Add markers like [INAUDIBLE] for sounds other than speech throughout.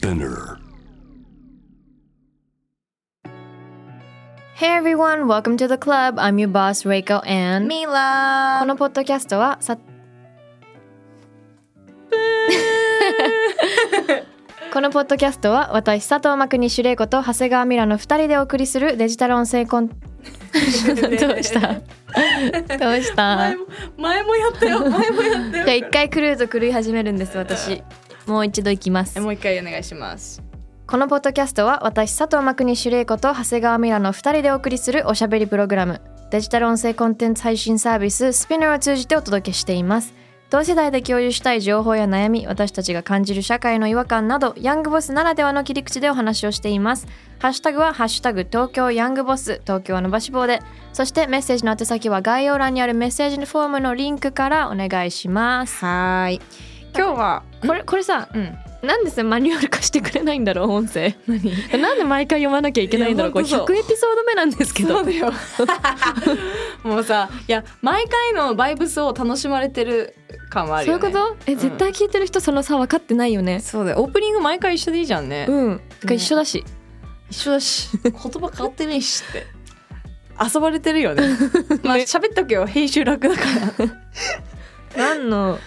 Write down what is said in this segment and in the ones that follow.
Spinner. Hey everyone, welcome to the club. I'm your boss, Reiko and ミラこのポッドキャストはさ [LAUGHS] このポッドキャストは私佐藤真国主玲子と長谷川ミラの2人でお送りするデジタル音声コン [LAUGHS] どうした？[LAUGHS] どうした？前も前もやったよ。前もやったよ。じゃあ一回狂うと狂い始めるんです私もう一度いきます。もう一回お願いします。このポッドキャストは私佐藤真国主玲子と長谷川ミラの2人でお送りするおしゃべりプログラムデジタル音声コンテンツ配信サービススピナーを通じてお届けしています。同世代で共有したい情報や悩み私たちが感じる社会の違和感などヤングボスならではの切り口でお話をしています。ハッシュタグはハッシュタグ東京ヤングボス東京は伸ばし棒で。そしてメッセージの宛先は概要欄にあるメッセージフォームのリンクからお願いします。はーい今日はこれこれさうん。なんでさマニュアル化してくれないんだろう音声？何？なんで毎回読まなきゃいけないんだろう？これいやほんとそう。100エピソード目なんですけど。そうだよ。[LAUGHS] もうさいや毎回のバイブスを楽しまれてる感はあるそういうよねこと？え絶対聞いてる人その差分かってないよね。そうだよ。オープニング毎回一緒でいいじゃんね、うん。が一緒だし、一緒だし。言葉変わってねえしって。[LAUGHS] 遊ばれてるよね。[LAUGHS] まあ喋っとけよ。編集楽だから。何の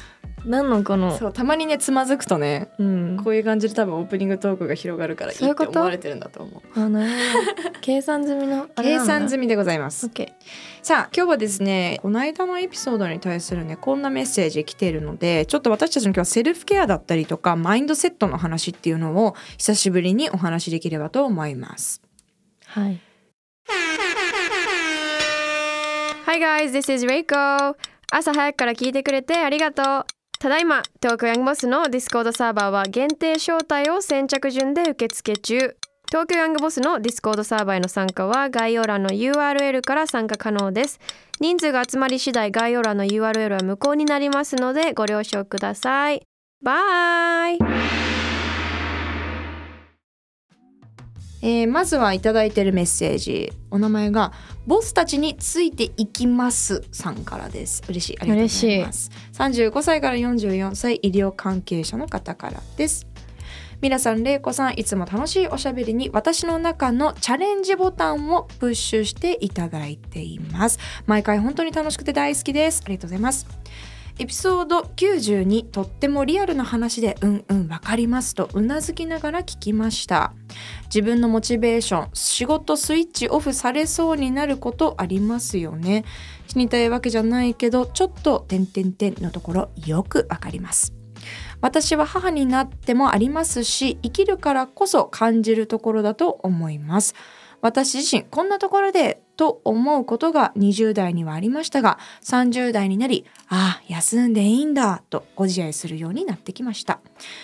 何のこのそうたまにねつまずくとねうん。こういう感じで多分オープニングトークが広がるからいいそういうこと？って思われてるんだと思う。あなるほど。計算済みの？[LAUGHS] 計算済みみでございます。オッケさあ今日はですねこの間のエピソードに対するねこんなメッセージ来ているのでちょっと私たちの今日はセルフケアだったりとかマインドセットの話っていうのを久しぶりにお話しできればと思います。ーはい。Hi guys, this is Reiko. 朝早くから聞いてくれてありがとうただいま東京ヤングボスのディスコードサーバーは限定招待を先着順で受付中。東京ヤングボスのディスコードサーバーへの参加は概要欄の URL から参加可能です。人数が集まり次第概要欄の URL は無効になりますのでご了承ください。 Bye.えーまずはいただいてるメッセージお名前がボスたちについていきますさんからです嬉しいありがとうございます35歳から44歳医療関係者の方からです皆さん、れいこさん、いつも楽しいおしゃべりに私の中のチャレンジボタンをプッシュしていただいています。毎回本当に楽しくて大好きです。ありがとうございます。エピソード92とってもリアルな話でうんうんわかりますとうなずきながら聞きました。自分のモチベーション仕事スイッチオフされそうになることありますよね。死にたいわけじゃないけどちょっと点々点のところよくわかります。私は母になってもありますし生きるからこそ感じるところだと思います。私自身こんなところでと思うことが20代にはありましたが30代になりああ休んでいいんだとご自愛するようになってきました。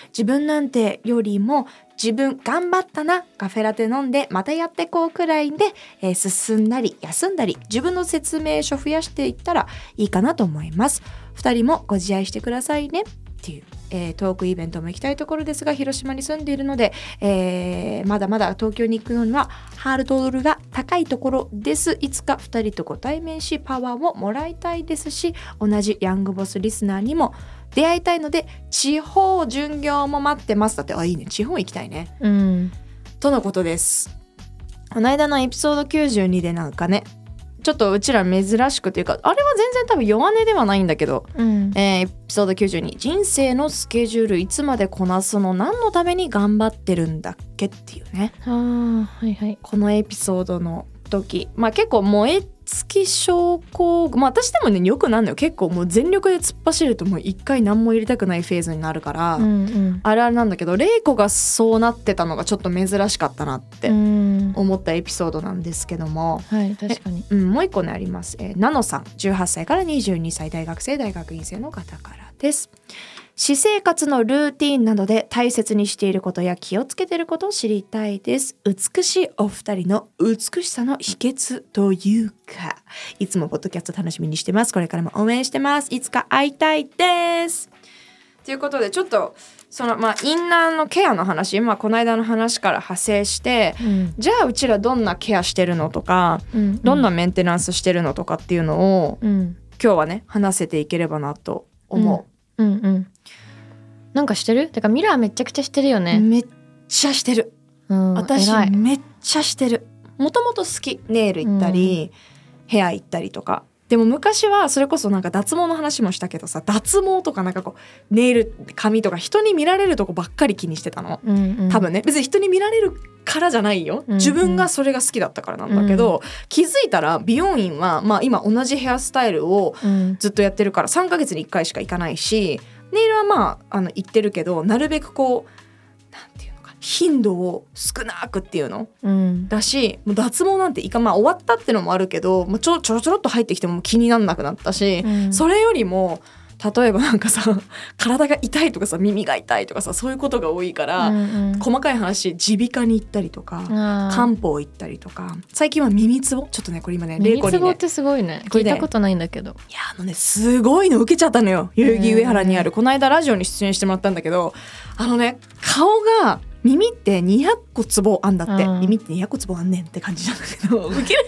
自分なんてよりも自分頑張ったなカフェラテ飲んでまたやってこうくらいで、えー進んだり休んだり自分の説明書増やしていったらいいかなと思います。2人もご自愛してくださいね。っていう、えートークイベントも行きたいところですが広島に住んでいるので、えーまだまだ東京に行くのにはハードルが高いところです。いつか2人とご対面しパワーをもらいたいですし同じヤングボスリスナーにも出会いたいので地方巡業も待ってます。だってあいいね。地方行きたいね。うん。とのことです。この間のエピソード92でなんかねちょっとうちら珍しくというかあれは全然多分弱音ではないんだけどうん。えーエピソード92人生のスケジュールいつまでこなすの？何のために頑張ってるんだっけ？っていうね。あーはいはい。このエピソードの時。まあ結構燃え尽き症候まあ私でもねよくなんのよ。結構もう全力で突っ走るともう一回何も入れたくないフェーズになるから、うんうん。あれあれなんだけど玲子がそうなってたのがちょっと珍しかったなってうん。思ったエピソードなんですけども、はい確かに。うん、もう一個ねあります。えー、ナノさん、18歳から22歳大学生大学院生の方からです。私生活のルーティンなどで大切にしていることや気をつけていることを知りたいです。美しいお二人の美しさの秘訣というか、いつもポッドキャスト楽しみにしてます。これからも応援してます。いつか会いたいです。ということで、ちょっと、その、まあ、インナーのケアの話、まあ、この間の話から派生して、うんじゃあうちらどんなケアしてるのとか、うんどんなメンテナンスしてるのとかっていうのをうん今日はね話せていければなと思うんうんなんかしてる？てかミラーめちゃくちゃしてるよう、ね。めっちゃしてる。うん私めっちゃしてる。もともと好き。ネイル行ったり、ヘア行ったりとかでも昔はそれこそなんか脱毛の話もしたけどさ脱毛とかなんかこうネイル髪とか人に見られるとこばっかり気にしてたの。うんうん。多分ね。別に人に見られるからじゃないよ。うん自分がそれが好きだったからなんだけど、気づいたら美容院はまあ今同じヘアスタイルをうん。ずっとやってるから3ヶ月に1回しか行かないしネイルはまああの行ってるけどなるべくこうなんていう頻度を少なくっていうの？うん。だしもう脱毛なんていかまあ終わったってのもあるけど、まあ、ちょちょろちょろっと入ってきても気になんなくなったし、うん。それよりも例えばなんかさ [LAUGHS] 体が痛いとかさ耳が痛いとかさそういうことが多いから、うんうん。細かい話耳鼻科に行ったりとか、漢方行ったりとか最近は耳つぼ？ちょっとねこれ今ね玲耳つぼってすごいね。ね聞いたことないんだけど。いやあのねすごいの受けちゃったのよ。代々木上原にある。この間ラジオに出演してもらったんだけどあのね顔が耳って200個ツボあんだって。うん。耳って200個ツボあんねんって感じなんだけど。[LAUGHS] 受ける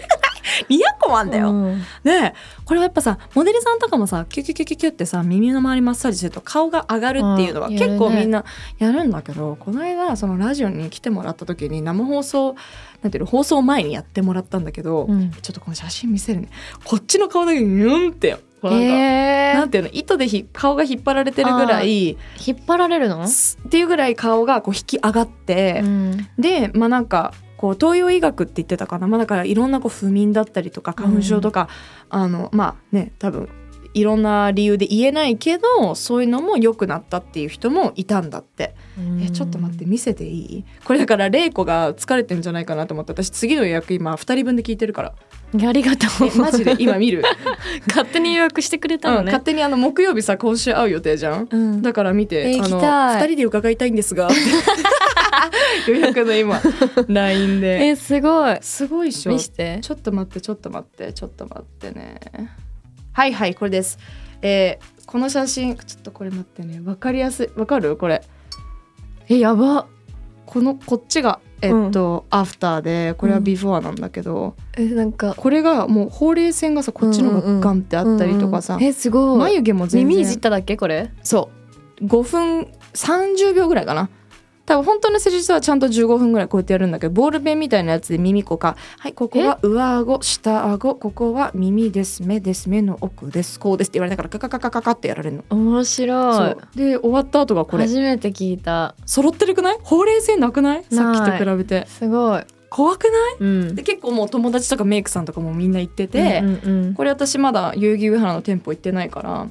200個もあんだよ、うん。でこれはやっぱさモデルさんとかもさキュキュキュキュキュってさ耳の周りマッサージすると顔が上がるっていうのはうん。結構みんなやるんだけど、この間そのラジオに来てもらった時に生放送なんていうの放送前にやってもらったんだけど、うん。ちょっとこの写真見せるね。こっちの顔だけニュンってよこうなんか、えー。なんていうの糸でひ顔が引っ張られてるぐらい引っ張られるの？すっていうぐらい顔がこう引き上がって、うん。でまあなんかこう東洋医学って言ってたかな、まあ、だからいろんなこう不眠だったりとか花粉症とか、あのまあね多分いろんな理由で言えないけどそういうのも良くなったっていう人もいたんだって、えちょっと待って見せていい？これだから玲子が疲れてるんじゃないかなと思って私次の予約今2人分で聞いてるからありがとう。えマジで？今見る、[LAUGHS] 勝手に予約してくれたうん、のね勝手にあの木曜日さ今週会う予定じゃん？うん。だから見て、え行あのきたい。2人で伺いたいんですが [LAUGHS] 予約の今 [LAUGHS] LINE で。えすごい。すごいっしょ。見して。ちょっと待ってちょっと待ってちょっと待ってね。はいはいこれです。えーこの写真ちょっとこれ待ってね。わかりやすい。わかる？これ。えやばこのこっちがえっと、アフターでこれはビフォーなんだけど、えなんかこれがもうほうれい線がさこっちのがガンってあったりとかさ、うんうんえすごい。眉毛も全然。耳いじっただっけこれ？そう。5分30秒ぐらいかな多分本当の施術はちゃんと15分ぐらいこうやってやるんだけどボールペンみたいなやつで耳こかはいここは上顎下顎ここは耳です目です目の奥ですこうですって言われながらカカカカカカってやられるの。面白い。で終わった後がこれ。初めて聞いた。揃ってるくない？ほうれい線なくない？さっきと比べて。すごい。怖くない？うん。で結構もう友達とかメイクさんとかもみんな行ってて、うんうんうん。これ私まだ代々木上原の店舗行ってないから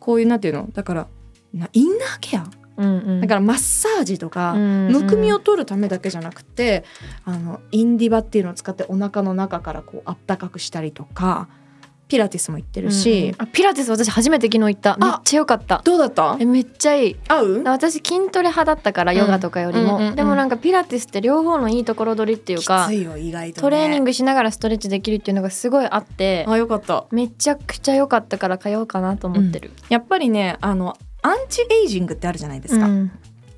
こういうなんていうの？だからなインナーケア？うんうん。だからマッサージとか、むくみを取るためだけじゃなくてあのインディバっていうのを使ってお腹の中からこうあったかくしたりとかピラティスも行ってるし、うんピラティス私初めて昨日行った。めっちゃ良かった。どうだった？えめっちゃいい。合う？私筋トレ派だったからヨガとかよりも、うんうんうんうん。でもなんかピラティスって両方のいいところ取りっていうかきついよ意外と、ね、トレーニングしながらストレッチできるっていうのがすごいあってあよかった。めちゃくちゃ良かったから通おうかなと思ってる、やっぱりねあのアンチエイジングってあるじゃないですか、うん。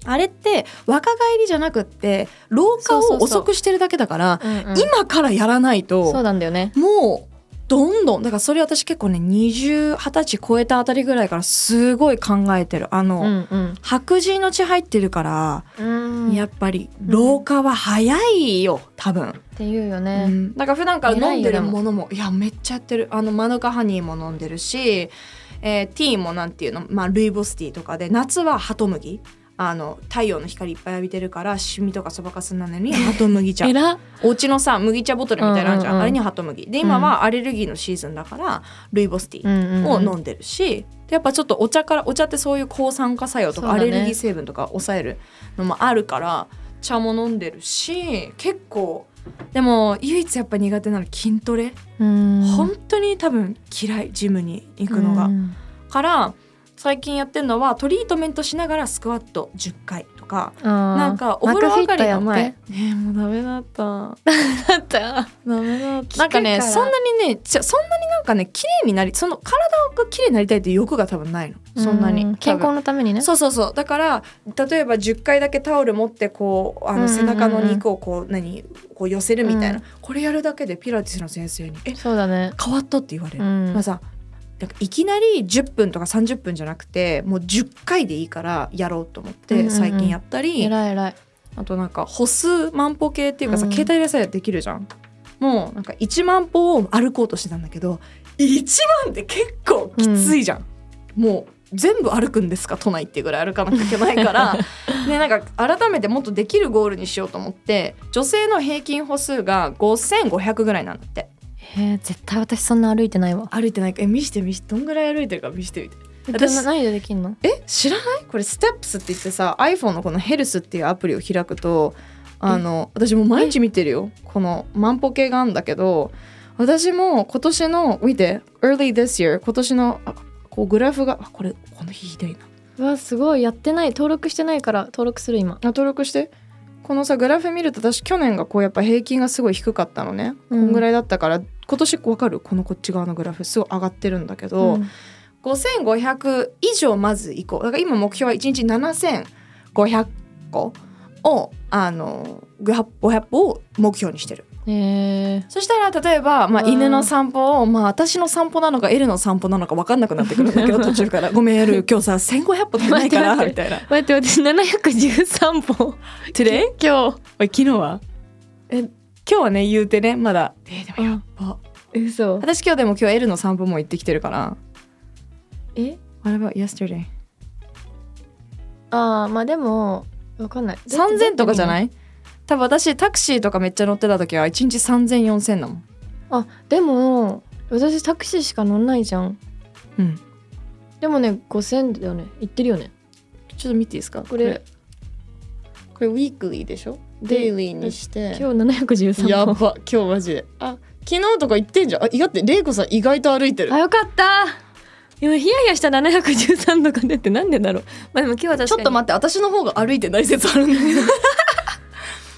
あれって若返りじゃなくって老化を遅くしてるだけだから今からやらないとそうなんだよね。もうどんどんだからそれ私結構ね20 20歳超えたあたりぐらいからすごい考えてる。あの、うんうん。白人の血入ってるから、うん。やっぱり老化は早いよ多分、っていうようね、ん。だから普段から飲んでるものもいやめっちゃやってる。あのマヌカハニーも飲んでるし、えーティーもなんていうの、まあ、ルイボスティーとかで夏はハトムギあの太陽の光いっぱい浴びてるからシミとかそばかすになるのにハトムギ茶お家のさ麦茶ボトルみたいなのあるじゃん,、うんうん。うん。あれにハトムギで今はアレルギーのシーズンだからルイボスティーを飲んでるし、でやっぱちょっとお茶からお茶ってそういう抗酸化作用とか、ね。アレルギー成分とか抑えるのもあるから茶も飲んでるし結構でも唯一やっぱ苦手なの筋トレ、うん。本当に多分嫌いジムに行くのが、うん。から最近やってるのはトリートメントしながらスクワット10回とかななんかお風呂上がりの前やってねえもうダメだった。だった。ダメだった。なんかねそんなにねじゃそんなになんかね綺麗になりその体が綺麗になりたいって欲が多分ないの。そんなに、う健康ののためにね。そうそうそう。だから例えば10回だけタオル持ってこうあの背中の肉をこう何こう寄せるみたいな、うん。これやるだけでピラティスの先生に「えそうだね。変わった?」って言われる、うん。まあさなんかいきなり10分とか30分じゃなくてもう10回でいいからやろうと思ってうんうんうん。最近やったり、偉い偉い。あとなんか歩数万歩計っていうかさ、うん。携帯でさえできるじゃん。もうなんか1万歩を歩こうとしてたんだけど1万って結構きついじゃん、もう全部歩くんですか？都内っていうぐらい歩かなきゃいけないから。[LAUGHS] でなんか改めてもっとできるゴールにしようと思って女性の平均歩数が5500ぐらいなんだってへえ絶対私そんな歩いてないわ。歩いてないか。え見して見して。どんぐらい歩いてるか見してみて。私私何でできんの？え知らない？これステップスって言ってさ iPhone のこのヘルスっていうアプリを開くとあの私もう毎日見てるよ。この万歩計があるんだけど私も今年の見て。early this year 今年のあこうグラフがあこれこの日ひどいな。うわすごい。やってない。登録してないから登録する今。あ登録してこのさグラフ見ると私去年がこうやっぱ平均がすごい低かったのね、うん。こんぐらいだったから今年わかる？このこっち側のグラフすごい上がってるんだけど、うん。5500以上まず行こう。だから今目標は1日7500個をあの500歩を目標にしてるへえそしたら例えば、まあ、うん。犬の散歩を、まあ、私の散歩なのかエルの散歩なのか分かんなくなってくるんだけど途中から「[LAUGHS] ごめんエル今日さ1500歩足りないから [LAUGHS]」みたいな。待って私713歩「Today? 今日」昨日は？え今日はね言うてねまだ。えーでもやっぱ嘘。私今日でも今日エルの散歩も行ってきてるから。え？What about yesterday? ああまあでもわかんない。3000とかじゃいない？多分私タクシーとかめっちゃ乗ってた時は1日30004000だもん。あでも私タクシーしか乗んないじゃん。うん。でもね5000だよね。行ってるよね。ちょっと見ていいですか？これ。これ。ウィークリーでしょ？デイリーにして。今日713歩やば今日マジで。あ昨日とか言ってんじゃん。あ意外って玲子さん意外と歩いてる。あよかった。今ヒヤヒヤした713とか出てなんでだろう。まあでも今日は確かに。ちょっと待って私の方が歩いてない説あるんだけど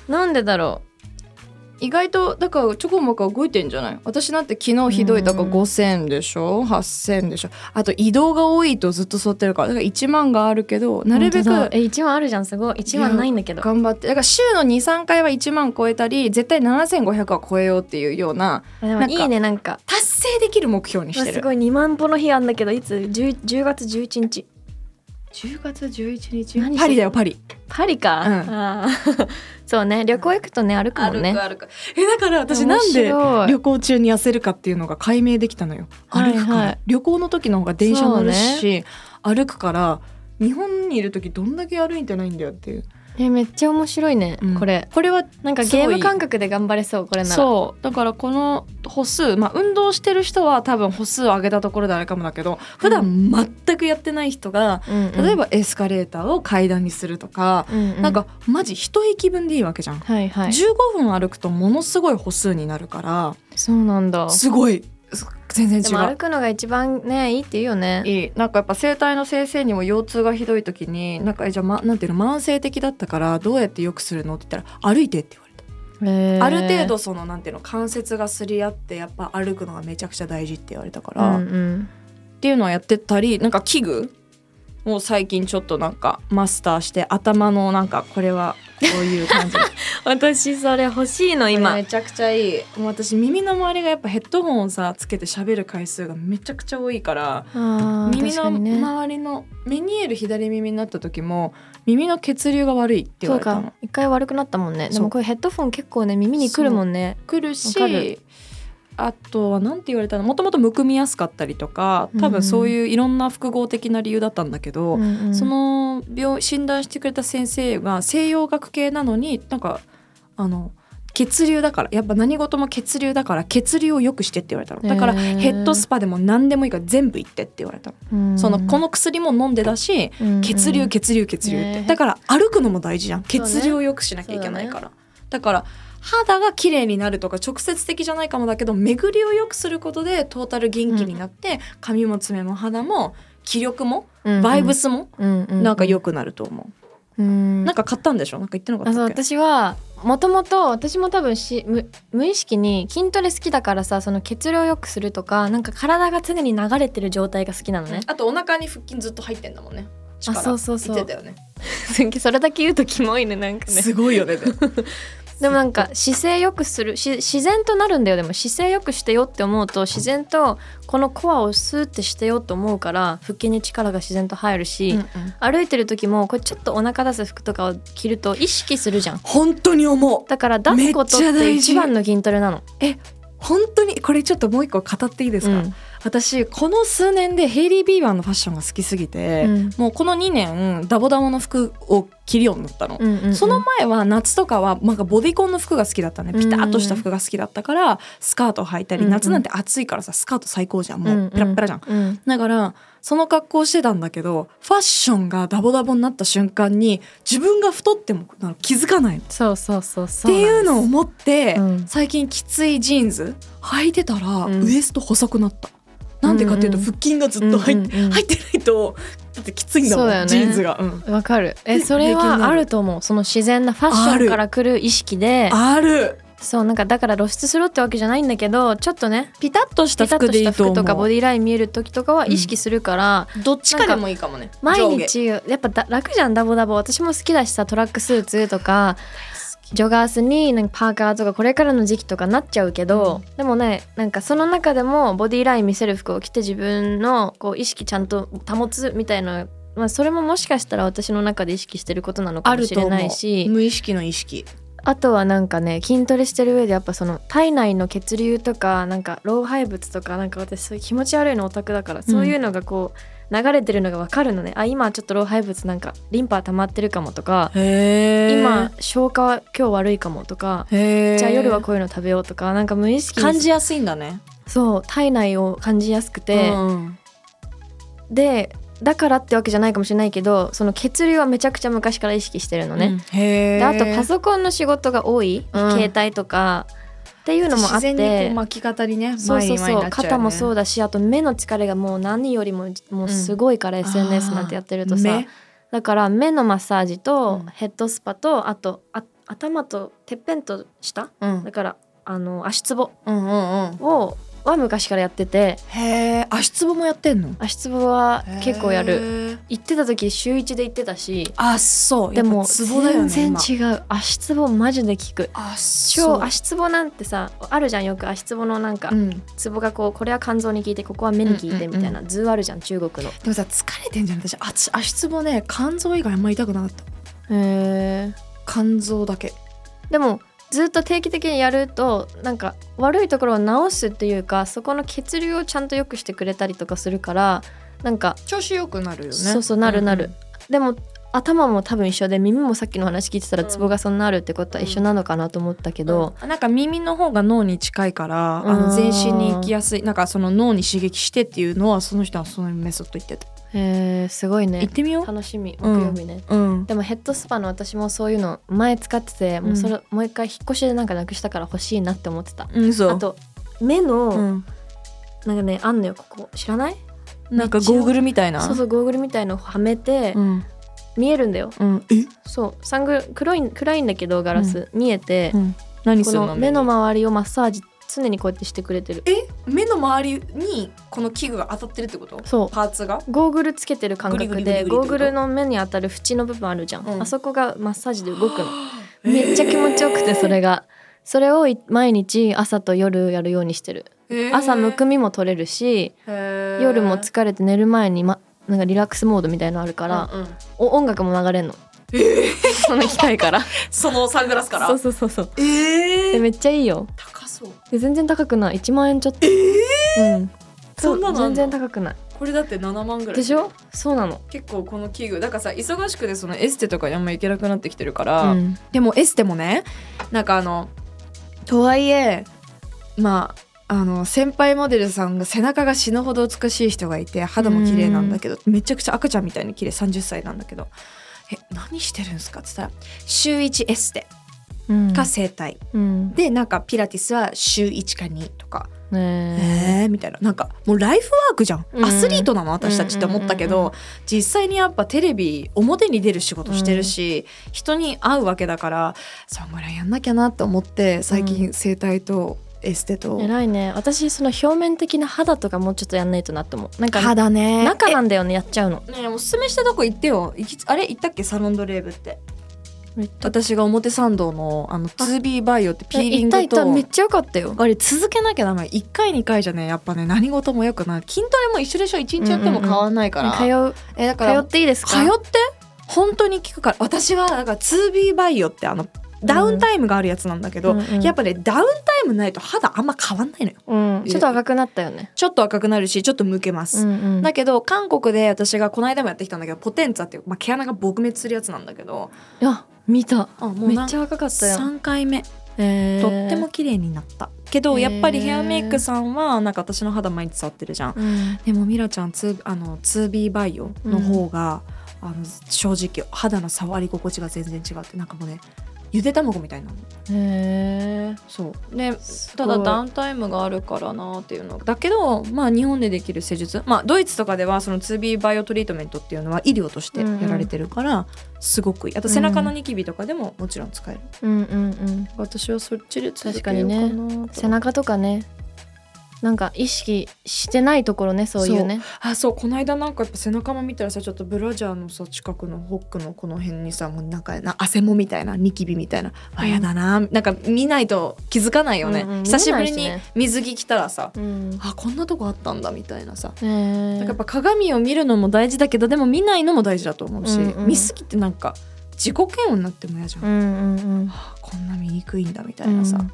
なんでだろ意外とだからちょこまか動いてんじゃない？私なんて昨日ひどいだからうん。5000でしょ？8000でしょ？あと移動が多いとずっと座ってるから。だから1万があるけどうなるべくえ1万あるじゃんすごい。1万ないんだけど。頑張って。だから週の23回は1万超えたり絶対7500は超えようっていうようないいねなんか。達成できる目標にしてる。すごい。2万歩の日あんだけどいつ？10, 10月11日10月11日。パリだよパリ。パリか、うん。[LAUGHS] そうね。旅行行くとね歩くもんね。歩くえだから私なんで旅行中に痩せるかっていうのが解明できたのよ。はい歩くから、はい旅行の時の方が電車乗るそし、歩くから日本にいる時どんだけ歩いてないんだよっていう、えめっちゃ面白いね、うん。これ。これはなんかゲーム感覚で頑張れそうこれなら。そう。だからこの歩数まあ運動してる人は多分歩数を上げたところであれかもだけど普段全くやってない人が、うんうん。例えばエスカレーターを階段にするとか、うんうん。なんかマジ一駅分でいいわけじゃん、はいはい。15分歩くとものすごい歩数になるからそうなんだ。すごい。す全然違でも歩う。くのが一番ねいいって言うよね。いい。なんかやっぱ生体の先生にも腰痛がひどい時になんかえじゃあ、ま、なんていうの慢性的だったからどうやって良くするのって言ったら歩いてって言われた、へー。ある程度そのなんていうの関節がすり合ってやっぱ歩くのがめちゃくちゃ大事って言われたから、うんうん。っていうのはやってたりなんか器具もう最近ちょっとなんかマスターして頭のなんかこれはこういう感じ？[LAUGHS] 私それ欲しいの今。めちゃくちゃいい。もう私耳の周りがやっぱヘッドホンをさつけて喋る回数がめちゃくちゃ多いから耳の周りのメニエール左耳になった時も耳の血流が悪いって言われたの。か。一回悪くなったもんね。でもこれヘッドフォン結構ね耳にくるもんね。来るわかる。しあとは何て言われたの？もともとむくみやすかったりとか多分そういういろんな複合的な理由だったんだけど、うんうん。その病診断してくれた先生が西洋学系なのになんかあの血流だからやっぱ何事も血流だから血流を良くしてって言われたの。だからヘッドスパでも何でもいいから全部行ってって言われたの、うん。そのこの薬も飲んでだし血流血流血流って、ね。だから歩くのも大事じゃん。血流を良くしなきゃいけないから。だ,、から肌が綺麗になるとか直接的じゃないかもだけど巡りを良くすることでトータル元気になって、髪も爪も肌も気力もバイブスもなんか良くなると思う、うん。なんか買ったんでしょ？なんか言ってなかったっけ？私はもともと私も多分し無無意識に筋トレ好きだからさその血流を良くするとかなんか体が常に流れてる状態が好きなのね。あとお腹に腹筋ずっと入ってんだもんね。あそうそうそう。言ってたよね。[LAUGHS] それだけ言うとキモいねなんかね。すごいよね [LAUGHS] でもなんか姿勢よくするし自然となるんだよでも。姿勢よくしてよって思うと自然とこのコアをスーってしてよと思うから腹筋に力が自然と入るし、うんうん。歩いてる時もこれちょっとお腹出す服とかを着ると意識するじゃん。本当に思う。だから出すことって一番の筋トレなの。本当にこれちょっともう一個語っていいですか、うん私この数年でヘイリー・ビーバーのファッションが好きすぎて、うん。もうこの2年ダボダボの服を着るようになったの、うんうんうん。その前は夏とかはなんかボディコンの服が好きだったね。ピタッとした服が好きだったからスカート履いたり、うんうん。夏なんて暑いからさスカート最高じゃん。もうペラッペラじゃん、うん。だからその格好してたんだけどファッションがダボダボになった瞬間に自分が太っても気づかないの。そうそうそうそっていうのをを思って、うん。最近きついジーンズ履いてたら、うん。ウエスト細くなった。なんでかっていうとうんうん腹筋がずっと入って,、うんうんうん。入ってないとだってきついんだもんね。ジーンズが。うん。わかる。えそれはあると思う。その自然なファッションから来る意識で。ある。そうなんかだから露出するってわけじゃないんだけどちょっとねピタッとした服でいいと服とかボディライン見える時とかは意識するから、どっちかでもいいかもね。毎日やっぱだ楽じゃん。ダボダボ。私も好きだしさトラックスーツとかジョガースになんかパーカーとかこれからの時期とかなっちゃうけど、でもねなんかその中でもボディライン見せる服を着て自分のこう意識ちゃんと保つみたいな、まあ、それももしかしたら私の中で意識してることなのかもしれないし無意識の意識。あとはなんかね筋トレしてる上でやっぱその体内の血流とかなんか老廃物とかなんか私そういう気持ち悪いのオタクだからそういうのがこう流れてるのが分かるのね、あ今ちょっと老廃物なんかリンパ溜まってるかもとか今消化は今日悪いかもとかじゃあ夜はこういうの食べようとかなんか無意識に感じやすいんだね。そう体内を感じやすくて、うんでだからってわけじゃないかもしれないけどその血流はめちゃくちゃ昔から意識してるのね。うん。へでーあとパソコンの仕事が多い、うん。携帯とかっていうのもあっ自然にこてう巻き方にねそうそうそう、肩もそうだだしあと目の疲れがもう何よりももうすごいから、SNS なんてやってるとさ。目。だから目のマッサージとうん。ヘッドスパとあとあ頭とてっぺんと下？うん。だからあの足つぼうんうんうん。をは昔からやってて。へえ足つぼもやってんの？足つぼは結構やる。る行ってた時週1で行ってたし。あそう。でもやっぱツボだよね全今然違う。足つぼマジで効く。あ超そう。足つぼなんてさあるじゃんよく足つぼのなんか、うん。ツボがこうこれは肝臓に効いてここは目に効いてみたいな図あるじゃん中国の。でもさ疲れてんじゃん。私足足つぼね肝臓以外あんま痛くなかった。へ肝臓だけ。でもずっと定期的にやるとなんか悪いところを治すっていうかそこの血流をちゃんと良くしてくれたりとかするからなんか調子よくなるよね。そうそうなるなる、でも頭も多分一緒で耳もさっきの話聞いてたらうん。ツボがそんなあるってことは一緒なのかなと思ったけど、うん。なんか耳の方が脳に近いからあうん。の全身に行きやすいなんかその脳に刺激してっていうのはその人はそのメソッド言ってたへーすごいね。行ってみよう。楽しみ木うん。曜日ね、うん。でもヘッドスパの私もそういうの前使っててもうそれ、もう一回引っ越しでなんかなくしたから欲しいなって思ってた。うんそうあと目の、うん。なんかねあんのよここ。知らない？なんかゴーグルみたいな？そうそうゴーグルみたいのはめて、うん。見えるんだよ。そう。サング黒い暗いんだけどガラス、見えて、うん。何するの目の周りをマッサージ常にこうやってしてくれてる。え目の周りにこの器具が当たってるってこと？そう。パーツが？ゴーグルつけてる感覚でゴーグルの目に当たる縁の部分あるじゃん、うん。あそこがマッサージで動くの。めっちゃ気持ちよくてそれが。それをい毎日朝と夜やるようにしてる。朝むくみも取れるし夜夜も疲れて寝る前に、ま、なんかリラックスモードみたいのあるから、うんうん。お音楽も流れんの、[LAUGHS] その機械から。そのサングラスから？そうそうそうそう。えー。でめっちゃいいよ。高そう。で全然高くない。1万円ちょっと。うん。そんなの全然高くない。これだって7万ぐらい。でしょ？そうなの。結構この器具。だからさ忙しくてそのエステとかにあんま行けなくなってきてるから、うん。でもエステもねなんかあのとはいえまああの先輩モデルさんが背中が死ぬほど美しい人がいて肌も綺麗なんだけどめちゃくちゃ赤ちゃんみたいに綺麗30歳なんだけど「え何してるんですか?」って言ったら「週1エステうん。か整体、うん。でなんかピラティスは週1か2」とか。ねえ。ー、みたいな。なんかもうライフワークじゃん、うん。アスリートなの私たちって思ったけど、うんうんうん実際にやっぱテレビ表に出る仕事してるし、人に会うわけだからそんぐらいやんなきゃなって思って最近整体とエステと、偉いね。私その表面的な肌とかもうちょっとやんないとなって思う。なんか肌ね。中なんだよねやっちゃうの。えねえおすすめしたとこ行ってよ。行きあれ行ったっけ？サロンドレーブって。私が表参道のあの 2B バイオってピーリングと。めっちゃ良かったよ。あれ続けなきゃダメ。1回2回じゃねやっぱね何事もよくない。筋トレも一緒でしょ？1日やっても変わんないから、通う。えだから通っていいですか？通って？本当に効くから。私はだから 2B バイオってあのダウンタイムがあるやつなんだけど、うんうん。やっぱねダウンタイムないと肌あんま変わんないのよ。うん。ちょっと赤くなったよね。ちょっと赤くなるしちょっとむけます、うんうん。だけど韓国で私がこの間もやってきたんだけどポテンツァっていう、まあ、毛穴が撲滅するやつなんだけどいや見た。あもめっちゃ赤かったよ。3回目。えー。とっても綺麗になった。けどやっぱりヘアメイクさんはなんか私の肌毎日触ってるじゃん。うん。でもミラちゃん 2, あの 2B バイオの方が、あの正直肌の触り心地が全然違ってなんかもうねゆで卵みたいなの。へえそう。ですただダウンタイムがあるからなっていうの。だけどまあ日本でできる施術。まあドイツとかではその 2B バイオトリートメントっていうのは医療としてやられてるからすごくいい。あと背中のニキビとかでももちろん使える、うんうんうん。私はそっちで続け確かにようかなね。と背中とかねなんか意識してないところねそういうね。あそうこの間なんかやっぱ背中も見たらさちょっとブラジャーのさ近くのホックのこの辺にさもうなんかな汗もみたいなニキビみたいな。あうんやだな。なんか見ないと気づかないよね、うんうん。久しぶりに水着着たらさ、うん。あこんなとこあったんだみたいなさ。へなんかやえっぱ鏡を見るのも大事だけどでも見ないのも大事だと思うし、うんうん。見すぎてなんか自己嫌悪になっても嫌じゃん、うんうんうん。はあこんな見にくいんだみたいなさ、うん。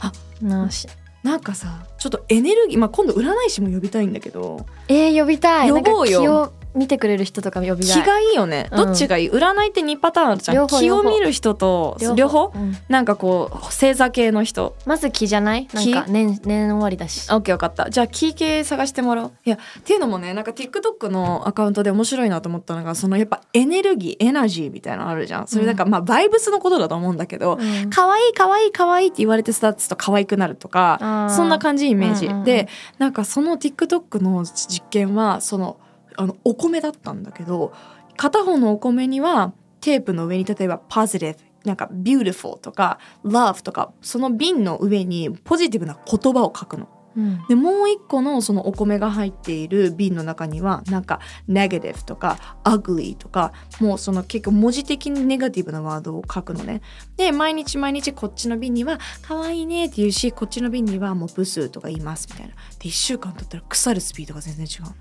あなしなんかさちょっとエネルギー、まあ、今度占い師も呼びたいんだけど。えー、呼びたい。呼ぼうよ見てくれる人とか呼びたい。気がいいよね、うん。どっちがいい？占いって2パターンあるじゃん。気を見る人と両方。うん。なんかこう星座系の人。まず気じゃない？なんか気年年終わりだし。オッケー分かったじゃあ気系探してもらおう。いやっていうのもねなんか TikTok のアカウントで面白いなと思ったのがそのやっぱエネルギーエナジーみたいなのあるじゃん。それなんかまあバイブスのことだと思うんだけど、うん。可愛い可愛い可愛いって言われて育つと可愛くなるとかそんな感じイメージ、うんうんうん。でなんかその TikTok の実験はそのあのお米だったんだけど片方のお米にはテープの上に例えば「positive」なんか「beautiful」とか「love」とかその瓶の上にポジティブな言葉を書くの。うんでもう一個のそのお米が入っている瓶の中にはなんかネガティブとか ugly とかもうその結構文字的にネガティブなワードを書くのね。で毎日毎日こっちの瓶には可愛いねって言うしこっちの瓶にはもうブスとか言いますみたいな。で1週間経ったら腐るスピードが全然違うの。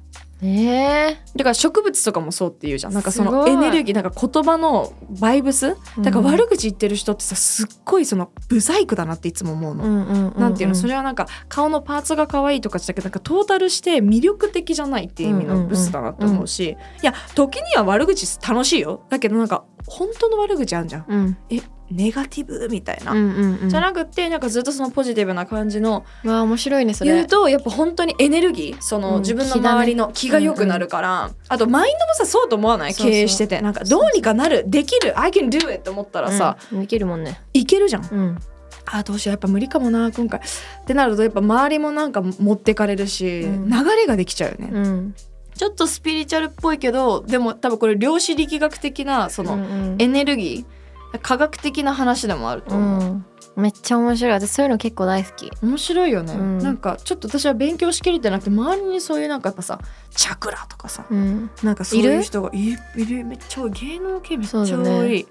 え。だから植物とかもそうっていうじゃん。なんかそのエネルギーなんか言葉のバイブス？だからうん悪口言ってる人ってさすっごいそのブサイクだなっていつも思うの。ー、うんうんうん。なんていうの？それれはなんか顔のパーツが可愛いとかじゃなくてなんかトータルして魅力的じゃないっていう意味のブスだなって思うし、いや時には悪口楽しいよ。だけどなんか本当の悪口あんじゃん。うん。えネガティブみたいな、うんうんうん。じゃなくってなんかずっとそのポジティブな感じのわあ面白いねそれ。言うとやっぱ本当にエネルギーその、うん。自分の周りの気が良くなるから、あとマインドもさそうと思わない？経営しててなんかどうにかなるできる I can do it って思ったらさ、うん。できるもんね。いけるじゃん。うん。あどうしよう。やっぱ無理かもな今回。ってなるとやっぱ周りもなんか持ってかれるし、うん。流れができちゃうよね、うん。ちょっとスピリチュアルっぽいけどでも多分これ量子力学的なその、うん。エネルギー科学的な話でもあるとう思う、ん。めっちゃ面白い。私そういうの結構大好き。面白いよね、うん。なんかちょっと私は勉強しきれてなくて周りにそういうなんかやっぱさチャクラとかさうん。なんかそういう人がいる？いる？めっちゃ多い芸能系めっちゃ多い、ね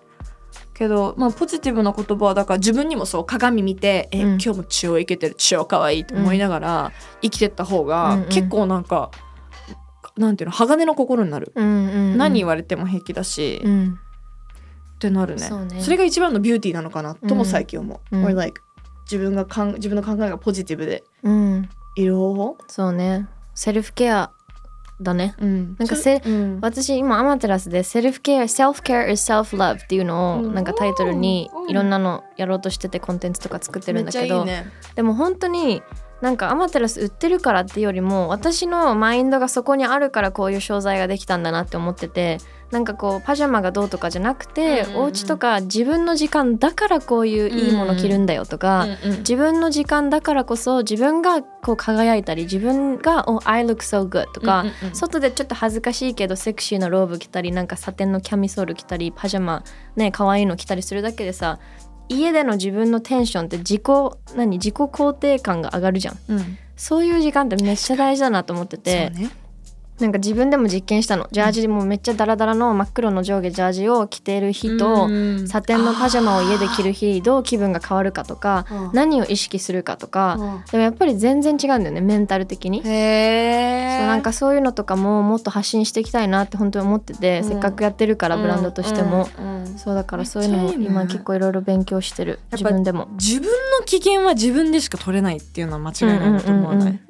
けどまあポジティブな言葉はだから自分にもそう鏡見て、えうん。今日も超イケてる。超可愛いと思いながら生きてった方が、うんうん。結構なんかなんていうの鋼の心になる、うんうん何言われても平気だし、っうんてなるね。そうね。れが一番のビューティーなのかなとも最近思う、うん。Or like 自分がかん自分の考えがポジティブで。うん。いる方法？そうね。セルフケアだね。うん。なんかせうん。私今アマテラスでセルフケア self care is self love っていうのをうん。なんかタイトルにうん。いろんなのやろうとしててコンテンツとか作ってるんだけどめっちゃいいね。でも本当になんかアマテラス売ってるからっていうよりも私のマインドがそこにあるからこういう商材ができたんだなって思っててなんかこうパジャマがどうとかじゃなくて、うんお家とか自分の時間だからこういういいもの着るんだよとか、自分の時間だからこそ自分がこう輝いたり自分が「Oh, I look so good」とか、外でちょっと恥ずかしいけどセクシーなローブ着たりなんかサテンのキャミソール着たりパジャマね可愛いの着たりするだけでさ家での自分のテンションって自己何自己肯定感が上がるじゃん。うん。そういう時間ってめっちゃ大事だなと思ってて。そうねなんか自分でも実験したの。ジャージもめっちゃダラダラの真っ黒の上下ジャージを着ている日と、うん。サテンのパジャマを家で着る日どう気分が変わるかとか、うん何を意識するかとか、でもやっぱり全然違うんだよねメンタル的に。そうなんかそういうのとかももっと発信していきたいなって本当に思ってて、うん。せっかくやってるからブランドとしても、うん。うん。そうだからそういうのも今結構いろいろ勉強してる。自分でも。自分の機嫌は自分でしか取れないっていうのは間違いないなと思わない、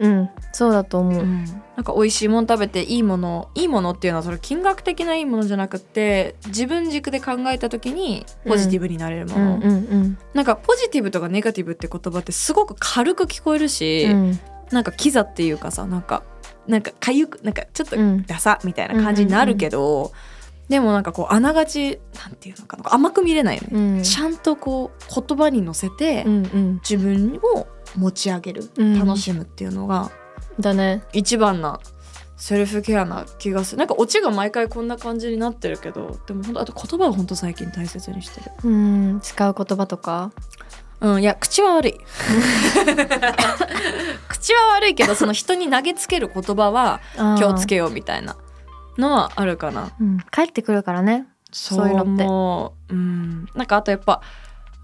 そうだと思う。なんか美味しいもの食べていいものいいものっていうのはそれ金額的ないいものじゃなくて自分軸で考えた時にポジティブになれるもの、うんうんうん。なんかポジティブとかネガティブって言葉ってすごく軽く聞こえるし、うん。なんかキザっていうかさなんかなんかかゆくなんかちょっとうん。ダサみたいな感じになるけど、でもなんかこうあながちなんていうのかな甘く見れないよね、うん。ちゃんとこう言葉に乗せてうんうん。自分を持ち上げる、うん。楽しむっていうのがだね。一番なセルフケアな気がする。なんかオチが毎回こんな感じになってるけどでもほんとあと言葉をほんと最近大切にしてる。うん使う言葉とか？うんいや口は悪い。[LAUGHS] 口は悪いけどその人に投げつける言葉は気をつけようみたいなのはあるかな。うん帰ってくるからね。そういうのって。思ううん。なんかあとやっぱ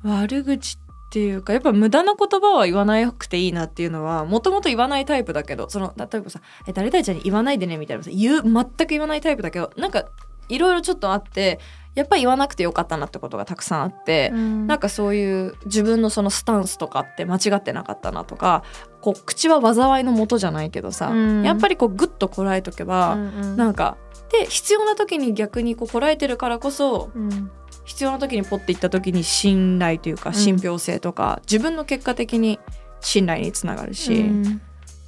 悪口っていうかやっぱ無駄な言葉は言わなくていいなっていうのはもともと言わないタイプだけどその例えばさ「え誰々ちゃんに言わないでね」みたいなさ言う全く言わないタイプだけどなんかいろいろちょっとあってやっぱり言わなくてよかったなってことがたくさんあって、うん。なんかそういう自分のそのスタンスとかって間違ってなかったなとかこう口は災いのもとじゃないけどさ、うん。やっぱりこうグッとこらえとけば、うんうん。なんかで必要な時に逆にこうこらえてるからこそうん必要な時にポッていった時に信頼というかん。信憑性とか、自分の結果的に信頼につながるし、うん。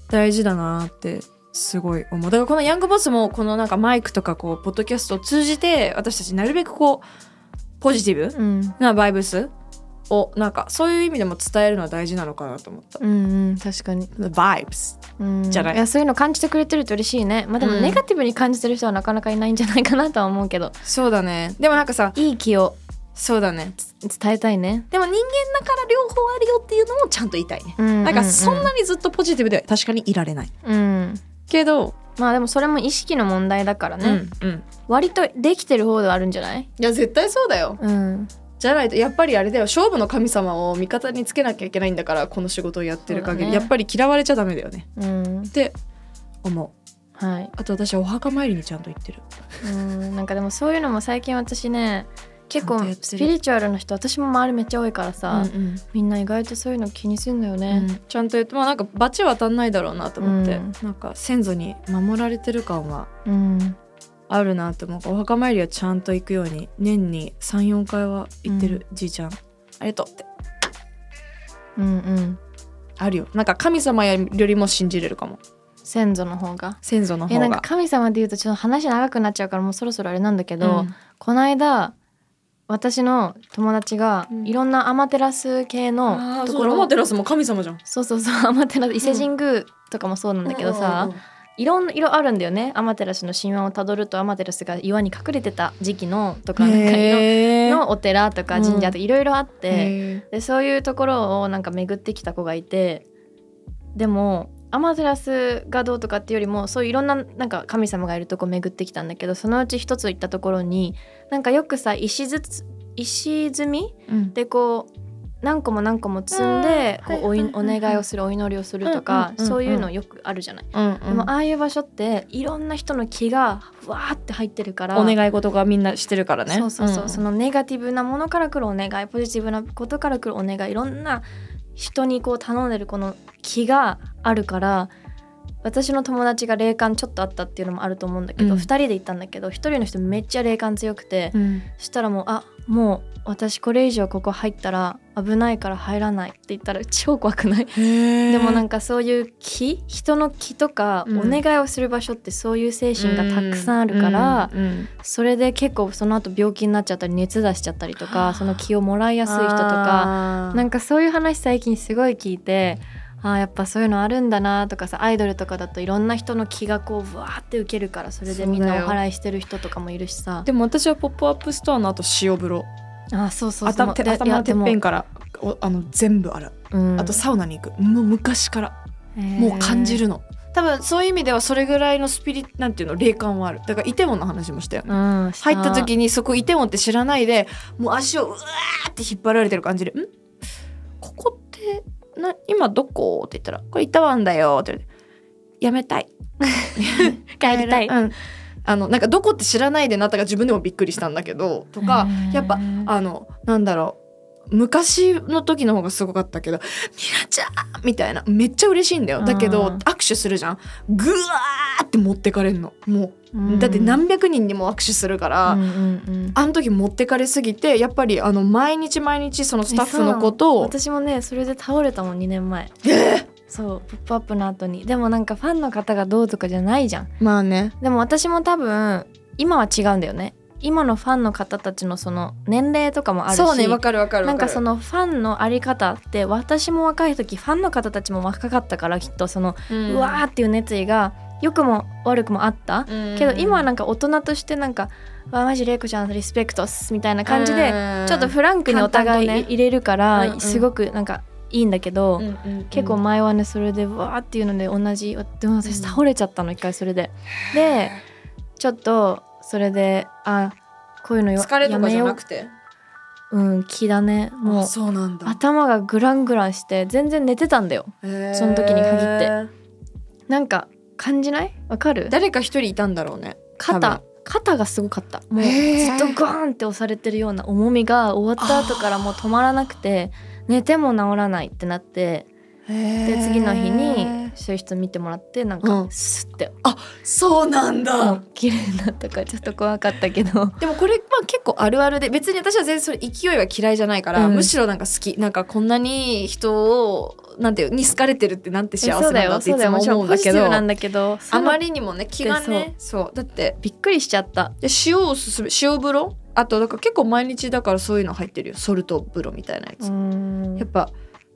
大事だなってすごい思う。だからこのヤングボスもこのなんかマイクとかこうポッドキャストを通じて私たちなるべくこうポジティブうん。なバイブスをなんかそういう意味でも伝えるのは大事なのかなと思った。うんうん確かに。The vibes うんじゃないやそういうの感じてくれてると嬉しいね。まあでもうんネガティブに感じてる人はなかなかいないんじゃないかなとは思うけど、そうだねでもなんかさいい気をそうだね伝えたいね。でも人間だから両方あるよっていうのもちゃんと言いたいね。うんなんかそんなにずっとポジティブでは確かにいられない。うん。けど、まあでもそれも意識の問題だからね。うんうん。割とできてる方ではあるんじゃない？いや絶対そうだよ。うん。じゃないとやっぱりあれだよ勝負の神様を味方につけなきゃいけないんだからこの仕事をやってる限り、ねやっぱり嫌われちゃダメだよねうん。って思う。はい。あと私はお墓参りにちゃんと行ってる。うん。なんかでもそういうのも最近私ね。結構スピリチュアルな人私も周りめっちゃ多いからさ、うんみんな意外とそういうの気にすんだようね、んちゃんと言ってまあなんか罰は当たんないだろうなと思って、うんなんか先祖に守られてる感はうんあるなと思うお墓参りはちゃんと行くように年に34回は行ってる、じいちゃん。ありがとうって。うんうん。あるよ。なんか神様よりも信じれるかも。先祖の方が。先祖の方えなんかが神様で言うとちょっと話長くなっちゃうからもうそろそろあれなんだけど、うん。この間私の友達がうん。いろんなアマテラス系あのところ、アマテラスも神様じゃん。そうそうそうアマテラス伊勢神宮とかもそうなんだけどさ、いろんな色あるんだよね。アマテラスの神話をたどるとアマテラスが岩に隠れてた時期のとかのお寺とか神社とかいろいろあって、へでそういうところをなんか巡ってきた子がいてでもアマテラスがどうとかっていうよりもそういういろんななんか神様がいるとこ巡ってきたんだけどそのうち一つ行ったところになんかよくさ石ずつ石積みーうん。でこう何個も何個も積んでうん。こうおいお願いをするお祈りをするとかそういうのよくあるじゃない？うんでもああいう場所っていろんな人の気がふわーって入ってるからお願い事がみんなしてるからね。そうそうそう、ん。そのネガティブなものから来るお願いポジティブなことから来るお願いいろんな人にこう頼んでるこの気があるから私の友達が霊感ちょっとあったっていうのもあると思うんだけど、うん。2人で行ったんだけど1人の人めっちゃ霊感強くて、うん。そしたらもうあもう私これ以上ここ入ったら危ないから入らないって言ったら超怖くない？ででもなんかそういう気人の気とかうん。お願いをする場所ってそういう精神がたくさんあるから、うんうんそれで結構その後病気になっちゃったり熱出しちゃったりとはあ。かその気をもらいやすい人とかなんかそういう話最近すごい聞いてあーやっぱそういうのあるんだなとかさアイドルとかだといろんな人の気がこうぶわーって受けるからそれでみんなお祓いしてる人とかもいるしさ。でも私は「ポップアップストアの後塩風呂あーそうそう。頭頭のてっぺんからおあの全部洗う、うん。あとサウナに行く。もう昔から。もう感じるの。多分そういう意味ではそれぐらいのスピリなんていうの霊感はある。だからイテウォンの話もしたよね、うん入った時にそこイテウォンって知らないでもう足をうわーって引っ張られてる感じで「ん？ここってな今どこ?」って言ったら「これイテウォンだよ」って言われて「やめたい」[LAUGHS] 帰りたい。うん、あのなんかどこって知らないでなったから自分でもびっくりしたんだけどとかやっぱあのなんだろう昔の時の方がすごかったけど「ミラちゃん!」みたいなめっちゃ嬉しいんだよ。だけどうん握手するじゃん。ぐわーって持ってかれんの。もう、だって何百人にも握手するから、うんうんうん。あの時持ってかれすぎてやっぱりあの毎日毎日そのスタッフのことを私もねそれで倒れたもん2年前そう「ポップアップの後に。でもなんかファンの方がどうとかじゃないじゃん。まあね。でも私も多分今は違うんだよね。今のファンの方たちのその年齢とかもあるしそうねわかるわかるなわかる。んかそのファンのあり方って私も若い時ファンの方たちも若かったからきっとその、ううんわーっていう熱意が良くも悪くもあった、けど今はなんか大人としてなんか「わマジレイコちゃんリスペクトっす」みたいな感じでちょっとフランクにお互い入れるから、うんうん。すごくなんかいいんだけど、うんうんうん。結構前はねそれでわーっていうので同じでも私倒れちゃったの一回それで。でちょっとそれであこういうのよ疲れとかじゃなくて？ううん気だね。もうあそうなんだ。頭がグラングランして全然寝てたんだよ。その時に限って。なんか感じない？わかる？誰か一人いたんだろうね肩。肩がすごかった。もうずっとガーンって押されてるような重みが終わった後からもう止まらなくて寝ても治らないってなってでで次の日にそういう人見てもらってなんかうん。スッて、そうなんだ、綺麗になったからちょっと怖かったけど。[LAUGHS] でもこれまあ結構あるあるで別に私は全然それ勢いは嫌いじゃないから、うん。むしろなんか好き。なんかこんなに人をなんていうに好かれてるってなんて幸せなんだっていつも思うんだけど。なんだけど。あまりりにもね気がねそう。だってびっくりしちゃった。で塩をすすめ塩風呂あとだから結構毎日だからそういうの入ってるよ。ソルト風呂みたいなやつ、うん。やっぱ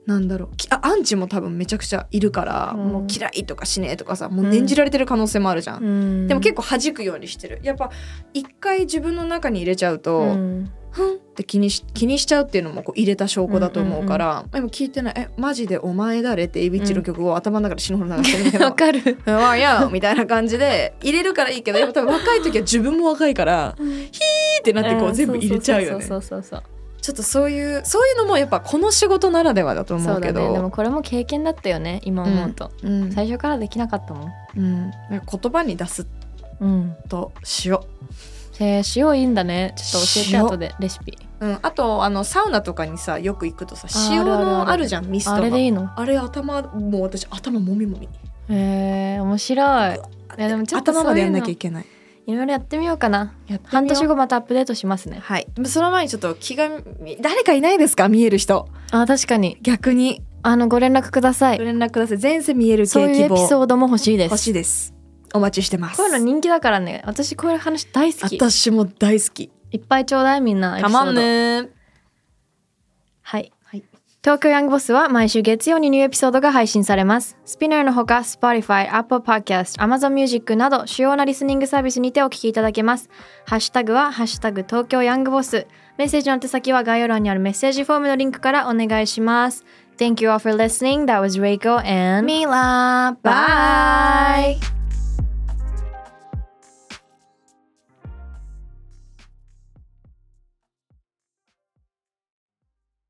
なんだろう。きあアンチも多分めちゃくちゃいるから、うん。もう嫌いとかしねえとかさもう念じられてる可能性もあるじゃん、うん。でも結構弾くようにしてる。やっぱ一回自分の中に入れちゃうと、うんふん。って気にし気にしちゃうっていうのもこう入れた証拠だと思うから、でも聞いてない「えマジでお前誰?」ってエビッチの曲を頭の中で死ぬほど流してるけどわかる「わや!」みたいな感じで入れるからいいけどやっぱ多分若い時は自分も若いからヒーってなってこう全部入れちゃうよね。そうそうそうそうちょっとそういうそういうのもやっぱこの仕事ならではだとそうそううだ思けどね。でもこれも経験だったよね今思うと、うん。最初からできなかったもん。うん、言葉に出すうんと塩、えー、塩いいんだね。ちょっと教えて塩後でレシピ。うん、あとあのサウナとかにさよく行くとさ塩のあるじゃんミストが。あれでいいの？あれ頭もう私頭もみもみへえ面白い。いやでもちょっと頭までやんなきゃいけない。のいろいろやってみようかな。う半年後またアップデートしますね。はい。その前にちょっと気がみ誰かいないですか？見える人。あ確かに。逆に。あのご連絡ください。ご連絡ください。前世見えるそういうエピ系希望ソードも欲しいです。欲しいですお待ちしてますこういうの人気だからね私こういう話大好き私も大好きいっぱいちょうだいみんなたまんねはいはい東京ヤングボスは毎週月曜にニューエピソードが配信されます。スピナーのほか、Spotify、Apple Podcast、Amazon Music など主要なリスニングサービスにてお聞きいただけます。ハッシュタグは、ハッシュタグ東京ヤングボス。メッセージの手先は概要欄にあるメッセージフォームのリンクからお願いします。Thank you all for listening. That was Reiko and Mila Bye.